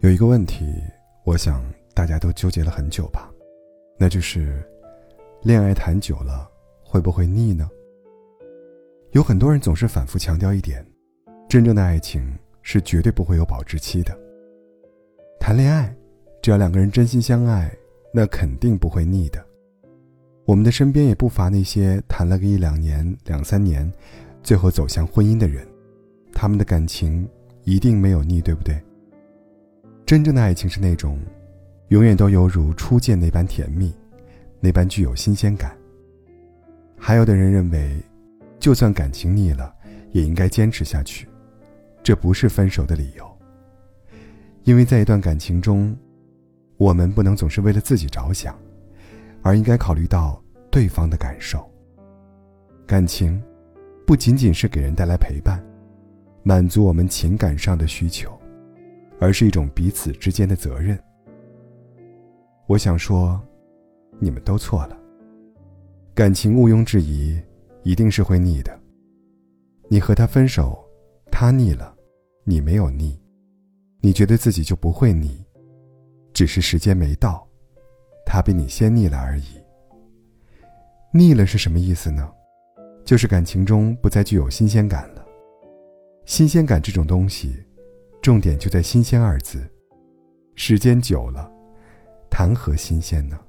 有一个问题，我想大家都纠结了很久吧，那就是，恋爱谈久了会不会腻呢？有很多人总是反复强调一点：真正的爱情是绝对不会有保质期的。谈恋爱，只要两个人真心相爱，那肯定不会腻的。我们的身边也不乏那些谈了个一两年、两三年，最后走向婚姻的人，他们的感情一定没有腻，对不对？真正的爱情是那种，永远都犹如初见那般甜蜜，那般具有新鲜感。还有的人认为，就算感情腻了，也应该坚持下去，这不是分手的理由。因为在一段感情中，我们不能总是为了自己着想，而应该考虑到对方的感受。感情，不仅仅是给人带来陪伴，满足我们情感上的需求。而是一种彼此之间的责任。我想说，你们都错了。感情毋庸置疑，一定是会腻的。你和他分手，他腻了，你没有腻，你觉得自己就不会腻，只是时间没到，他比你先腻了而已。腻了是什么意思呢？就是感情中不再具有新鲜感了。新鲜感这种东西。重点就在“新鲜”二字，时间久了，谈何新鲜呢？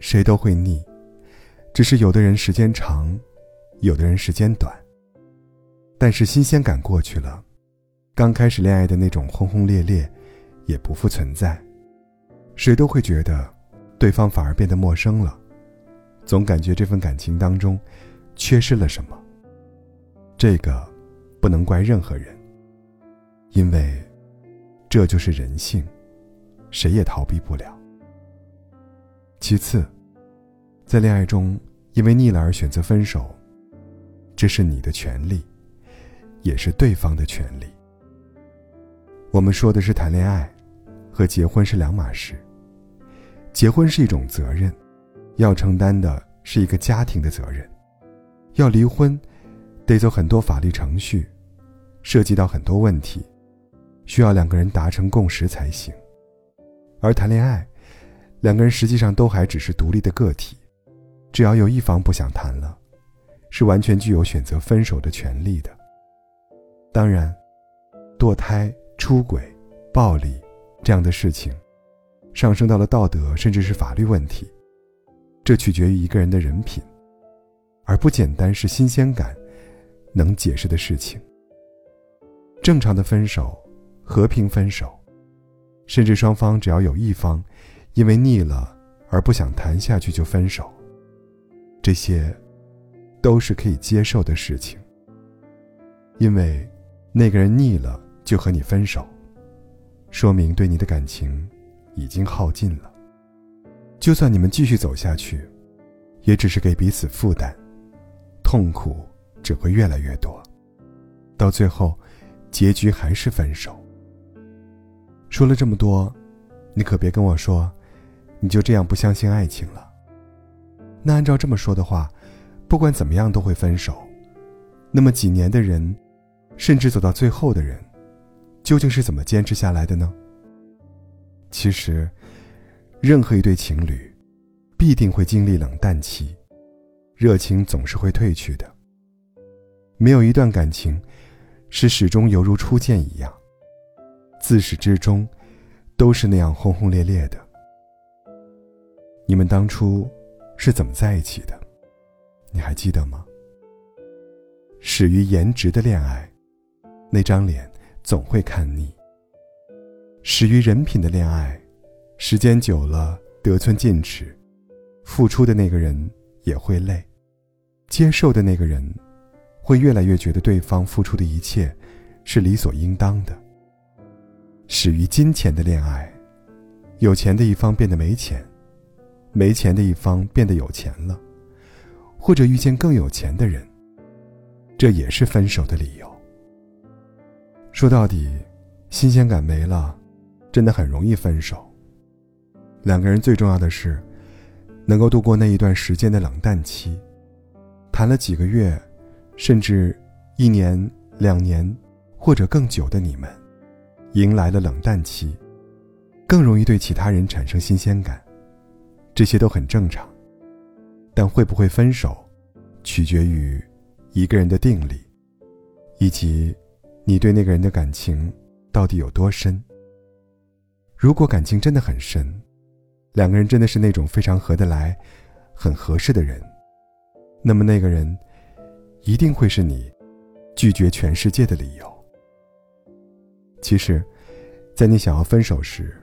谁都会腻，只是有的人时间长，有的人时间短。但是新鲜感过去了，刚开始恋爱的那种轰轰烈烈，也不复存在。谁都会觉得，对方反而变得陌生了，总感觉这份感情当中，缺失了什么。这个，不能怪任何人。因为，这就是人性，谁也逃避不了。其次，在恋爱中因为腻了而选择分手，这是你的权利，也是对方的权利。我们说的是谈恋爱，和结婚是两码事。结婚是一种责任，要承担的是一个家庭的责任。要离婚，得走很多法律程序，涉及到很多问题。需要两个人达成共识才行，而谈恋爱，两个人实际上都还只是独立的个体，只要有一方不想谈了，是完全具有选择分手的权利的。当然，堕胎、出轨、暴力这样的事情，上升到了道德甚至是法律问题，这取决于一个人的人品，而不简单是新鲜感能解释的事情。正常的分手。和平分手，甚至双方只要有一方因为腻了而不想谈下去就分手，这些都是可以接受的事情。因为那个人腻了就和你分手，说明对你的感情已经耗尽了。就算你们继续走下去，也只是给彼此负担，痛苦只会越来越多，到最后，结局还是分手。说了这么多，你可别跟我说，你就这样不相信爱情了。那按照这么说的话，不管怎么样都会分手。那么几年的人，甚至走到最后的人，究竟是怎么坚持下来的呢？其实，任何一对情侣，必定会经历冷淡期，热情总是会褪去的。没有一段感情，是始终犹如初见一样。自始至终，都是那样轰轰烈烈的。你们当初是怎么在一起的？你还记得吗？始于颜值的恋爱，那张脸总会看腻；始于人品的恋爱，时间久了得寸进尺，付出的那个人也会累，接受的那个人会越来越觉得对方付出的一切是理所应当的。始于金钱的恋爱，有钱的一方变得没钱，没钱的一方变得有钱了，或者遇见更有钱的人，这也是分手的理由。说到底，新鲜感没了，真的很容易分手。两个人最重要的是，能够度过那一段时间的冷淡期。谈了几个月，甚至一年、两年，或者更久的你们。迎来了冷淡期，更容易对其他人产生新鲜感，这些都很正常。但会不会分手，取决于一个人的定力，以及你对那个人的感情到底有多深。如果感情真的很深，两个人真的是那种非常合得来、很合适的人，那么那个人一定会是你拒绝全世界的理由。其实，在你想要分手时，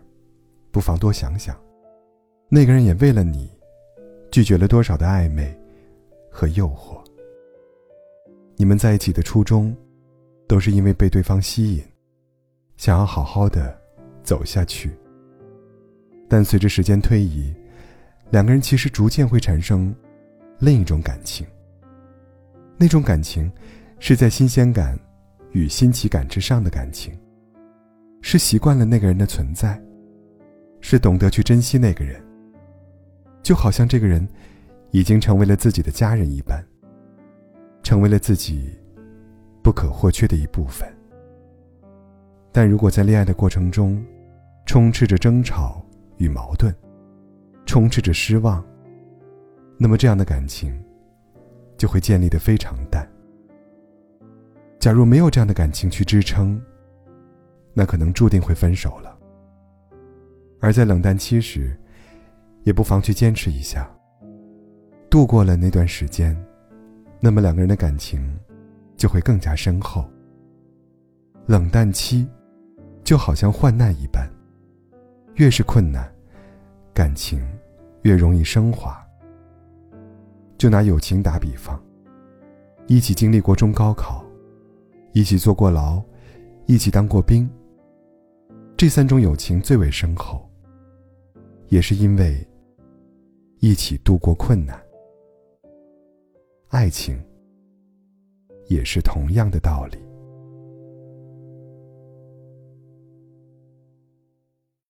不妨多想想，那个人也为了你。拒绝了多少的暧昧和诱惑？你们在一起的初衷，都是因为被对方吸引，想要好好的走下去。但随着时间推移，两个人其实逐渐会产生另一种感情。那种感情，是在新鲜感与新奇感之上的感情，是习惯了那个人的存在，是懂得去珍惜那个人。就好像这个人，已经成为了自己的家人一般，成为了自己不可或缺的一部分。但如果在恋爱的过程中，充斥着争吵与矛盾，充斥着失望，那么这样的感情就会建立的非常淡。假如没有这样的感情去支撑，那可能注定会分手了。而在冷淡期时，也不妨去坚持一下。度过了那段时间，那么两个人的感情就会更加深厚。冷淡期，就好像患难一般，越是困难，感情越容易升华。就拿友情打比方，一起经历过中高考，一起坐过牢，一起当过兵，这三种友情最为深厚，也是因为。一起度过困难，爱情也是同样的道理。